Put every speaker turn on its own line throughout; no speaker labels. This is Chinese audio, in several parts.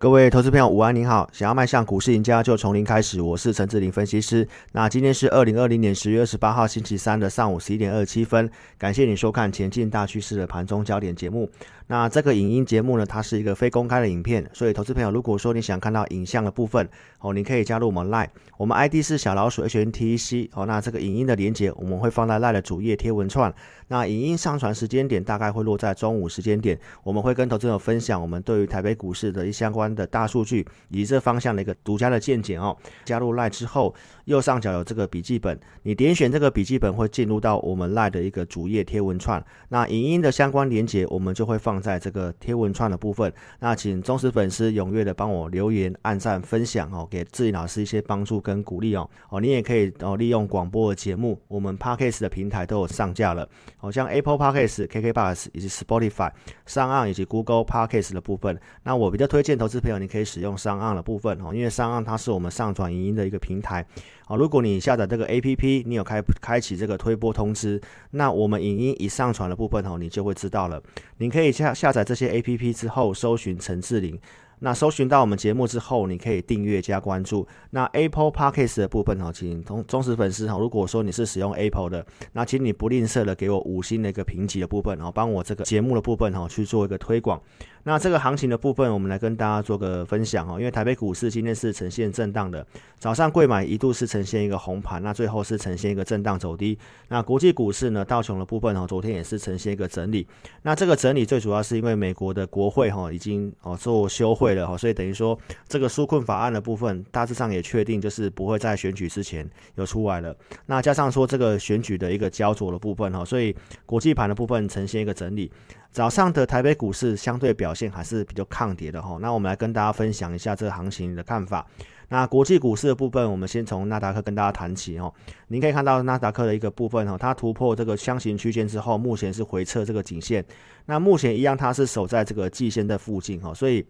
各位投资朋友，午安，您好！想要迈向股市赢家，就从零开始。我是陈志林分析师。那今天是二零二零年十月二十八号星期三的上午十一点二十七分。感谢你收看《前进大趋势》的盘中焦点节目。那这个影音节目呢，它是一个非公开的影片，所以投资朋友如果说你想看到影像的部分哦，你可以加入我们 Line，我们 ID 是小老鼠 HNTC 哦。那这个影音的连接我们会放在 Line 的主页贴文串。那影音上传时间点大概会落在中午时间点，我们会跟投资者分享我们对于台北股市的一相关的大数据以及这方向的一个独家的见解哦。加入赖之后，右上角有这个笔记本，你点选这个笔记本会进入到我们赖的一个主页贴文串。那影音的相关连接我们就会放。在这个贴文串的部分，那请忠实粉丝踊跃的帮我留言、按赞、分享哦，给志己老师一些帮助跟鼓励哦。哦，你也可以哦利用广播的节目，我们 Podcast 的平台都有上架了，好像 Apple Podcast、KK Bus 以及 Spotify 上岸以及 Google Podcast 的部分。那我比较推荐投资朋友，你可以使用上岸的部分哦，因为上岸它是我们上传影音的一个平台。好，如果你下载这个 A P P，你有开开启这个推播通知，那我们影音一上传的部分哦，你就会知道了。你可以下下载这些 A P P 之后，搜寻陈志玲。那搜寻到我们节目之后，你可以订阅加关注。那 Apple Podcast 的部分哦，请同忠实粉丝哈，如果说你是使用 Apple 的，那请你不吝啬的给我五星的一个评级的部分哦，帮我这个节目的部分哈去做一个推广。那这个行情的部分，我们来跟大家做个分享哦。因为台北股市今天是呈现震荡的，早上贵买一度是呈现一个红盘，那最后是呈现一个震荡走低。那国际股市呢，道琼的部分哦，昨天也是呈现一个整理。那这个整理最主要是因为美国的国会哈已经哦做休会。会了，所以等于说这个纾困法案的部分大致上也确定，就是不会在选举之前有出来了。那加上说这个选举的一个焦灼的部分哈，所以国际盘的部分呈现一个整理。早上的台北股市相对表现还是比较抗跌的哈。那我们来跟大家分享一下这个行情的看法。那国际股市的部分，我们先从纳达克跟大家谈起哦。您可以看到纳达克的一个部分哈，它突破这个箱型区间之后，目前是回撤这个颈线。那目前一样，它是守在这个季线的附近哈，所以。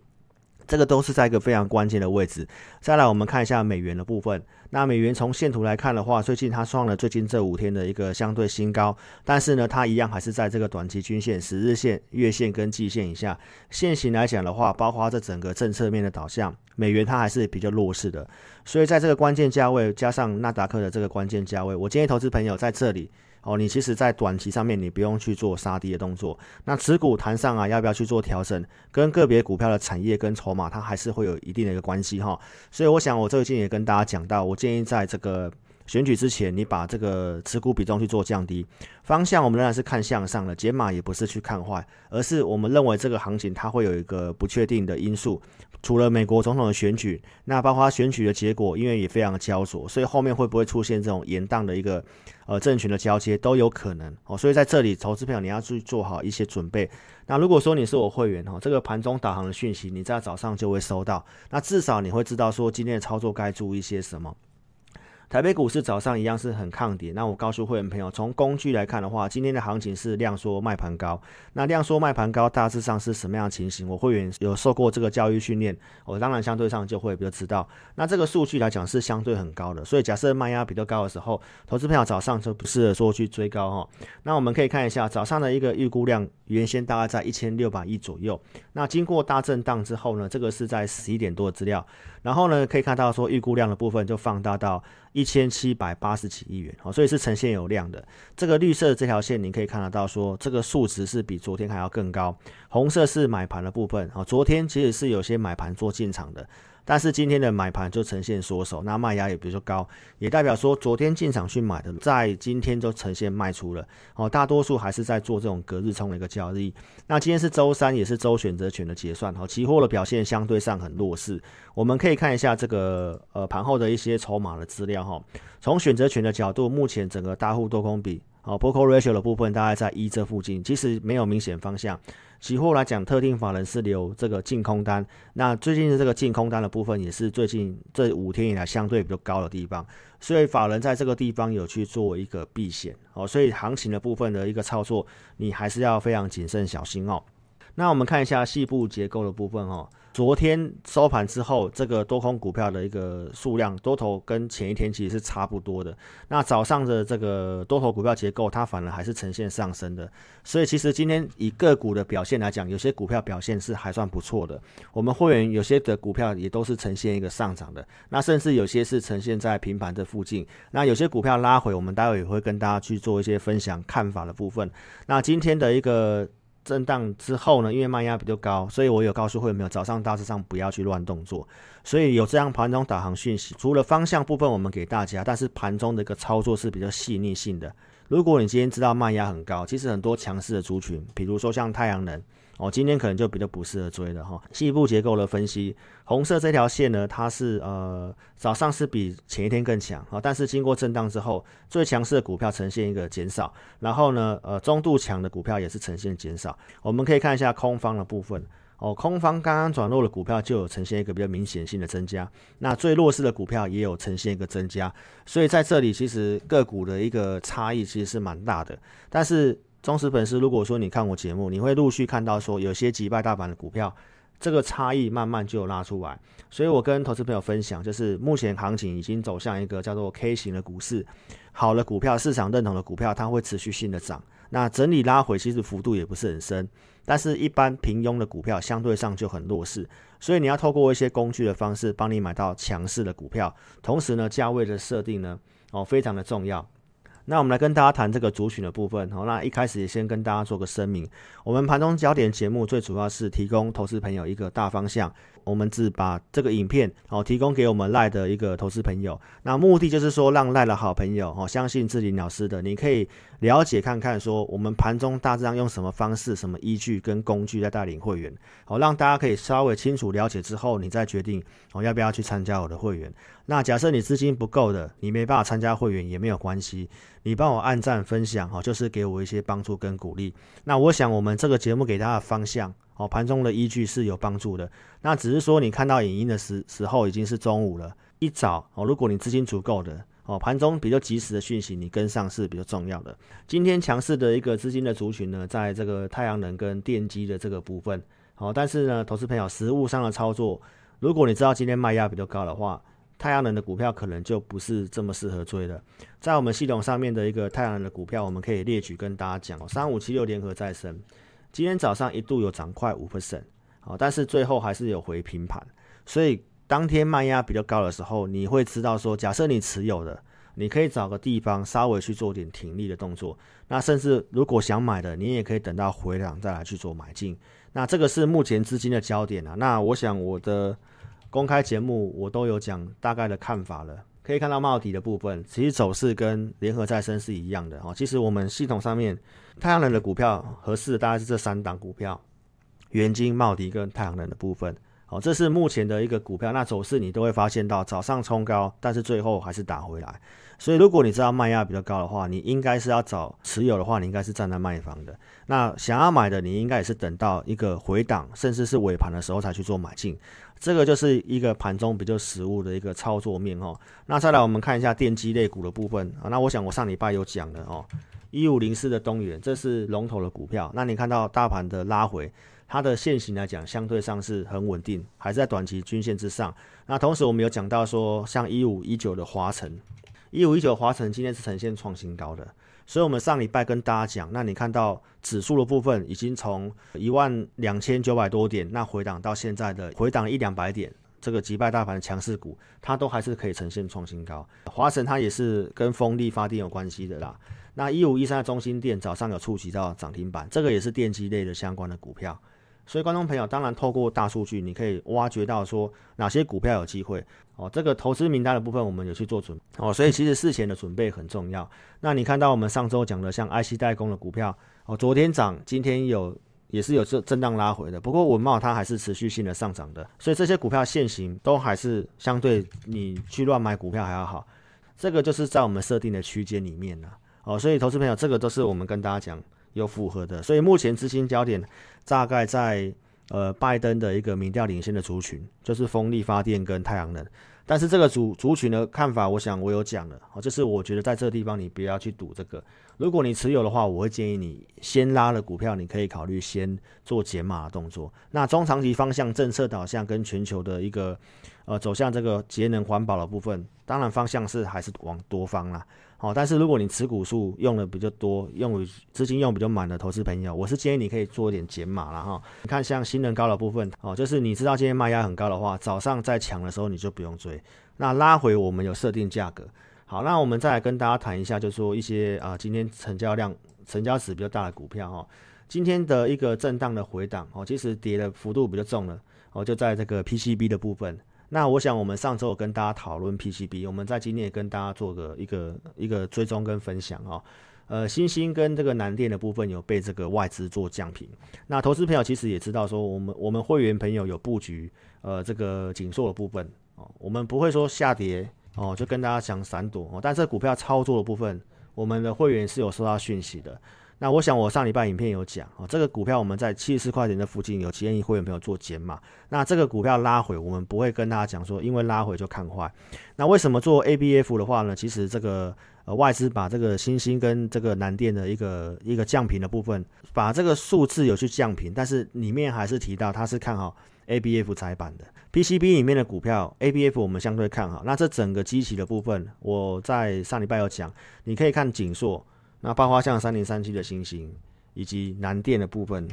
这个都是在一个非常关键的位置。再来，我们看一下美元的部分。那美元从线图来看的话，最近它创了最近这五天的一个相对新高，但是呢，它一样还是在这个短期均线、十日线、月线跟季线以下。现行来讲的话，包括这整个政策面的导向，美元它还是比较弱势的。所以在这个关键价位，加上纳达克的这个关键价位，我建议投资朋友在这里。哦，你其实，在短期上面，你不用去做杀跌的动作。那持股弹上啊，要不要去做调整？跟个别股票的产业跟筹码，它还是会有一定的一个关系哈。所以，我想我最近也跟大家讲到，我建议在这个。选举之前，你把这个持股比重去做降低，方向我们仍然是看向上的，解码也不是去看坏，而是我们认为这个行情它会有一个不确定的因素，除了美国总统的选举，那包括选举的结果，因为也非常的焦灼，所以后面会不会出现这种延宕的一个呃政权的交接都有可能哦，所以在这里投资票你要去做好一些准备。那如果说你是我会员哈，这个盘中导航的讯息你在早上就会收到，那至少你会知道说今天的操作该注意些什么。台北股市早上一样是很抗跌。那我告诉会员朋友，从工具来看的话，今天的行情是量缩卖盘高。那量缩卖盘高，大致上是什么样情形？我会员有受过这个教育训练，我当然相对上就会比较知道。那这个数据来讲是相对很高的，所以假设卖压比较高的时候，投资朋友早上就不适合说去追高哈。那我们可以看一下早上的一个预估量，原先大概在一千六百亿左右。那经过大震荡之后呢，这个是在十一点多的资料。然后呢，可以看到说预估量的部分就放大到一千七百八十几亿元，哦，所以是呈现有量的。这个绿色这条线，你可以看得到说这个数值是比昨天还要更高。红色是买盘的部分，哦，昨天其实是有些买盘做进场的。但是今天的买盘就呈现缩手，那卖压也比较高，也代表说昨天进场去买的，在今天就呈现卖出了。哦，大多数还是在做这种隔日冲的一个交易。那今天是周三，也是周选择权的结算。哦，期货的表现相对上很弱势。我们可以看一下这个呃盘后的一些筹码的资料哈。从选择权的角度，目前整个大户多空比，哦 p o c o ratio 的部分大概在一这附近，其实没有明显方向。期货来讲，特定法人是留这个净空单，那最近的这个净空单的部分，也是最近这五天以来相对比较高的地方，所以法人在这个地方有去做一个避险哦，所以行情的部分的一个操作，你还是要非常谨慎小心哦。那我们看一下细部结构的部分哦。昨天收盘之后，这个多空股票的一个数量多头跟前一天其实是差不多的。那早上的这个多头股票结构，它反而还是呈现上升的。所以其实今天以个股的表现来讲，有些股票表现是还算不错的。我们会员有些的股票也都是呈现一个上涨的，那甚至有些是呈现在平盘的附近。那有些股票拉回，我们待会也会跟大家去做一些分享看法的部分。那今天的一个。震荡之后呢，因为卖压比较高，所以我有告诉会员没有，早上大致上不要去乱动作。所以有这样盘中导航讯息，除了方向部分我们给大家，但是盘中的一个操作是比较细腻性的。如果你今天知道卖压很高，其实很多强势的族群，比如说像太阳能。哦，今天可能就比较不适合追了哈。细部结构的分析，红色这条线呢，它是呃早上是比前一天更强啊，但是经过震荡之后，最强势的股票呈现一个减少，然后呢，呃中度强的股票也是呈现减少。我们可以看一下空方的部分，哦，空方刚刚转弱的股票就有呈现一个比较明显性的增加，那最弱势的股票也有呈现一个增加，所以在这里其实个股的一个差异其实是蛮大的，但是。忠实粉丝，如果说你看我节目，你会陆续看到说有些击败大盘的股票，这个差异慢慢就拉出来。所以我跟投资朋友分享，就是目前行情已经走向一个叫做 K 型的股市，好的股票，市场认同的股票，它会持续性的涨。那整理拉回其实幅度也不是很深，但是一般平庸的股票相对上就很弱势。所以你要透过一些工具的方式，帮你买到强势的股票，同时呢，价位的设定呢，哦，非常的重要。那我们来跟大家谈这个族群的部分。好，那一开始也先跟大家做个声明，我们盘中焦点节目最主要是提供投资朋友一个大方向。我们只把这个影片哦提供给我们赖的一个投资朋友，那目的就是说让赖的好朋友哦相信志林老师的，你可以了解看看说我们盘中大致上用什么方式、什么依据跟工具在带领会员，哦让大家可以稍微清楚了解之后，你再决定哦要不要去参加我的会员。那假设你资金不够的，你没办法参加会员也没有关系，你帮我按赞分享哦，就是给我一些帮助跟鼓励。那我想我们这个节目给大家的方向。哦，盘中的依据是有帮助的。那只是说你看到影音的时时候已经是中午了，一早哦，如果你资金足够的哦，盘中比较及时的讯息你跟上是比较重要的。今天强势的一个资金的族群呢，在这个太阳能跟电机的这个部分，哦，但是呢，投资朋友实物上的操作，如果你知道今天卖压比较高的话，太阳能的股票可能就不是这么适合追的。在我们系统上面的一个太阳能的股票，我们可以列举跟大家讲哦，三五七六联合再生。今天早上一度有涨快五 percent，好，但是最后还是有回平盘，所以当天卖压比较高的时候，你会知道说，假设你持有的，你可以找个地方稍微去做点停利的动作，那甚至如果想买的，你也可以等到回档再来去做买进，那这个是目前资金的焦点啊。那我想我的公开节目我都有讲大概的看法了。可以看到帽底的部分，其实走势跟联合再生是一样的哦。其实我们系统上面太阳能的股票合适的大概是这三档股票：元晶、茂迪跟太阳能的部分。哦，这是目前的一个股票，那走势你都会发现到早上冲高，但是最后还是打回来。所以如果你知道卖压比较高的话，你应该是要找持有的话，你应该是站在卖方的。那想要买的，你应该也是等到一个回档，甚至是尾盘的时候才去做买进。这个就是一个盘中比较实物的一个操作面哦。那再来我们看一下电机类股的部分啊。那我想我上礼拜有讲的哦，一五零四的东元，这是龙头的股票。那你看到大盘的拉回，它的线型来讲相对上是很稳定，还是在短期均线之上。那同时我们有讲到说，像一五一九的华晨，一五一九华晨今天是呈现创新高的。所以，我们上礼拜跟大家讲，那你看到指数的部分已经从一万两千九百多点，那回档到现在的回档一两百点，这个击败大盘的强势股，它都还是可以呈现创新高。华晨它也是跟风力发电有关系的啦。那一五一三的中心店早上有触及到涨停板，这个也是电机类的相关的股票。所以，观众朋友，当然透过大数据，你可以挖掘到说哪些股票有机会哦。这个投资名单的部分，我们有去做准哦。所以，其实事前的准备很重要。那你看到我们上周讲的像 IC 代工的股票哦，昨天涨，今天有也是有震震荡拉回的。不过，文茂它还是持续性的上涨的。所以，这些股票现行都还是相对你去乱买股票还要好。这个就是在我们设定的区间里面呢。哦，所以投资朋友，这个都是我们跟大家讲。有符合的，所以目前资金焦点大概在呃拜登的一个民调领先的族群，就是风力发电跟太阳能。但是这个族族群的看法，我想我有讲了，就是我觉得在这个地方你不要去赌这个。如果你持有的话，我会建议你先拉了股票，你可以考虑先做减码的动作。那中长期方向、政策导向跟全球的一个呃走向这个节能环保的部分，当然方向是还是往多方啦。好，但是如果你持股数用的比较多，用资金用比较满的投资朋友，我是建议你可以做一点减码了哈。你看像新能高的部分，哦，就是你知道今天卖压很高的话，早上在抢的时候你就不用追。那拉回我们有设定价格。好，那我们再来跟大家谈一下，就是说一些啊，今天成交量、成交值比较大的股票哈，今天的一个震荡的回档哦，其实跌的幅度比较重了哦，就在这个 PCB 的部分。那我想，我们上周有跟大家讨论 PCB，我们在今天也跟大家做个一个一个追踪跟分享哈。呃，新兴跟这个南电的部分有被这个外资做降频。那投资朋友其实也知道说，我们我们会员朋友有布局呃这个紧缩的部分哦，我们不会说下跌哦就跟大家讲闪躲哦，但这股票操作的部分，我们的会员是有收到讯息的。那我想，我上礼拜影片有讲哦，这个股票我们在七十四块钱的附近有建议会员朋友做减码。那这个股票拉回，我们不会跟大家讲说，因为拉回就看坏。那为什么做 ABF 的话呢？其实这个呃外资把这个新兴跟这个南电的一个一个降频的部分，把这个数字有去降频，但是里面还是提到它是看好 ABF 窄板的 PCB 里面的股票，ABF 我们相对看好。那这整个机器的部分，我在上礼拜有讲，你可以看景硕。那包括像三零三七的星星，以及南电的部分，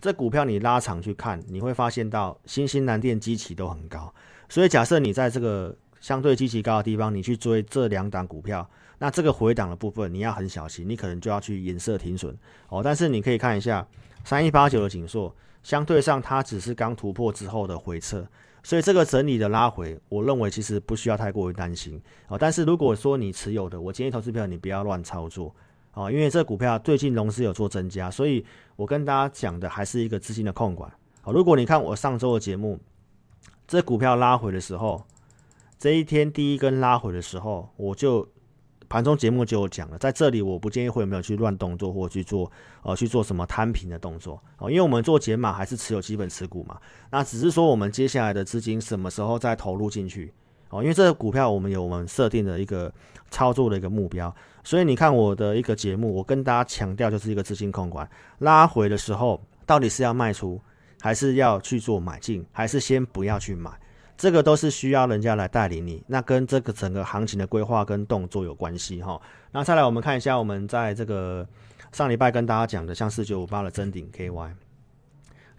这股票你拉长去看，你会发现到新兴南电基期都很高。所以假设你在这个相对基期高的地方，你去追这两档股票，那这个回档的部分你要很小心，你可能就要去颜色停损哦。但是你可以看一下三一八九的景硕，相对上它只是刚突破之后的回撤，所以这个整理的拉回，我认为其实不需要太过于担心哦。但是如果说你持有的，我建议投资票你不要乱操作。哦，因为这股票最近融资有做增加，所以我跟大家讲的还是一个资金的控管。好，如果你看我上周的节目，这股票拉回的时候，这一天第一根拉回的时候，我就盘中节目就有讲了，在这里我不建议会有没有去乱动作或去做呃去做什么摊平的动作哦，因为我们做减码还是持有基本持股嘛，那只是说我们接下来的资金什么时候再投入进去哦，因为这个股票我们有我们设定的一个操作的一个目标。所以你看我的一个节目，我跟大家强调就是一个资金控管，拉回的时候到底是要卖出，还是要去做买进，还是先不要去买，这个都是需要人家来带领你，那跟这个整个行情的规划跟动作有关系哈。那再来我们看一下我们在这个上礼拜跟大家讲的，像四九五八的真顶 KY，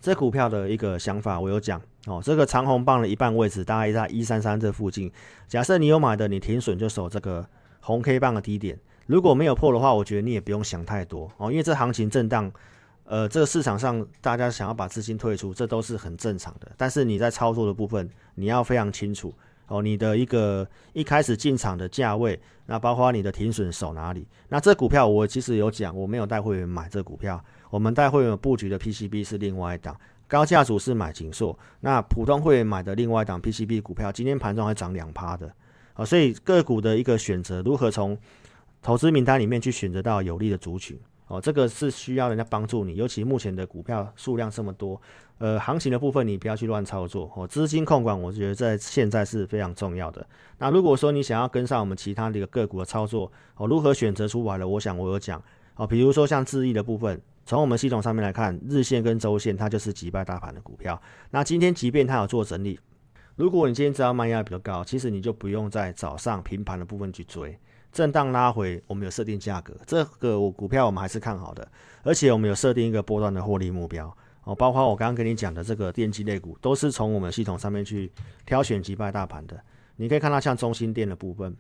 这股票的一个想法我有讲哦，这个长红棒的一半位置大概在一三三这附近，假设你有买的，你停损就守这个红 K 棒的低点。如果没有破的话，我觉得你也不用想太多哦，因为这行情震荡，呃，这个市场上大家想要把资金退出，这都是很正常的。但是你在操作的部分，你要非常清楚哦，你的一个一开始进场的价位，那包括你的停损守哪里。那这股票我其实有讲，我没有带会员买这股票，我们带会员布局的 PCB 是另外一档，高价组是买锦硕，那普通会员买的另外一档 PCB 股票，今天盘中还涨两趴的啊，所以个股的一个选择如何从。投资名单里面去选择到有利的族群哦，这个是需要人家帮助你，尤其目前的股票数量这么多，呃，行情的部分你不要去乱操作哦，资金控管我觉得在现在是非常重要的。那如果说你想要跟上我们其他的一个个股的操作哦，如何选择出来了？我想我有讲哦，比如说像智毅的部分，从我们系统上面来看，日线跟周线它就是击败大盘的股票。那今天即便它有做整理，如果你今天知道卖压比较高，其实你就不用在早上平盘的部分去追。震荡拉回，我们有设定价格，这个我股票我们还是看好的，而且我们有设定一个波段的获利目标哦，包括我刚刚跟你讲的这个电机类股，都是从我们系统上面去挑选击败大盘的。你可以看到像中心店的部分，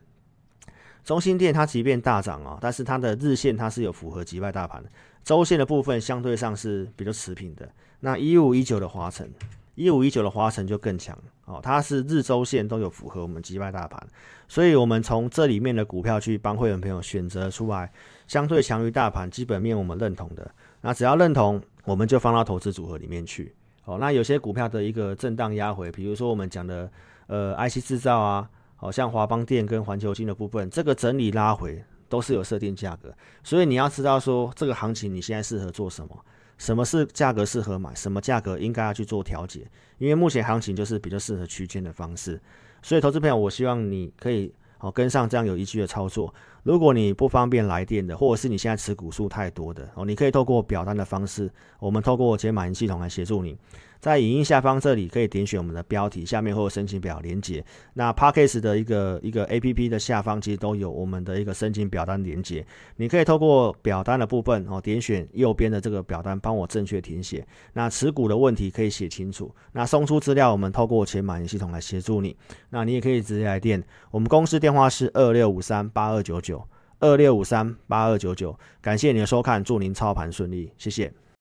中心店它即便大涨啊，但是它的日线它是有符合击败大盘的，周线的部分相对上是比较持平的。那一五一九的华晨。一五一九的华晨就更强哦，它是日周线都有符合我们击败大盘，所以我们从这里面的股票去帮会员朋友选择出来相对强于大盘基本面我们认同的，那只要认同我们就放到投资组合里面去哦。那有些股票的一个震荡压回，比如说我们讲的呃 IC 制造啊，好像华邦电跟环球金的部分，这个整理拉回都是有设定价格，所以你要知道说这个行情你现在适合做什么。什么是价格适合买，什么价格应该要去做调节。因为目前行情就是比较适合区间的方式，所以投资朋友，我希望你可以哦跟上这样有依据的操作。如果你不方便来电的，或者是你现在持股数太多的哦，你可以透过表单的方式，我们透过解码系统来协助你。在影音下方这里可以点选我们的标题，下面会有申请表连接。那 Parkes 的一个一个 A P P 的下方其实都有我们的一个申请表单连接，你可以透过表单的部分哦，点选右边的这个表单，帮我正确填写。那持股的问题可以写清楚。那送出资料，我们透过钱满系统来协助你。那你也可以直接来电，我们公司电话是二六五三八二九九二六五三八二九九。感谢您的收看，祝您操盘顺利，谢谢。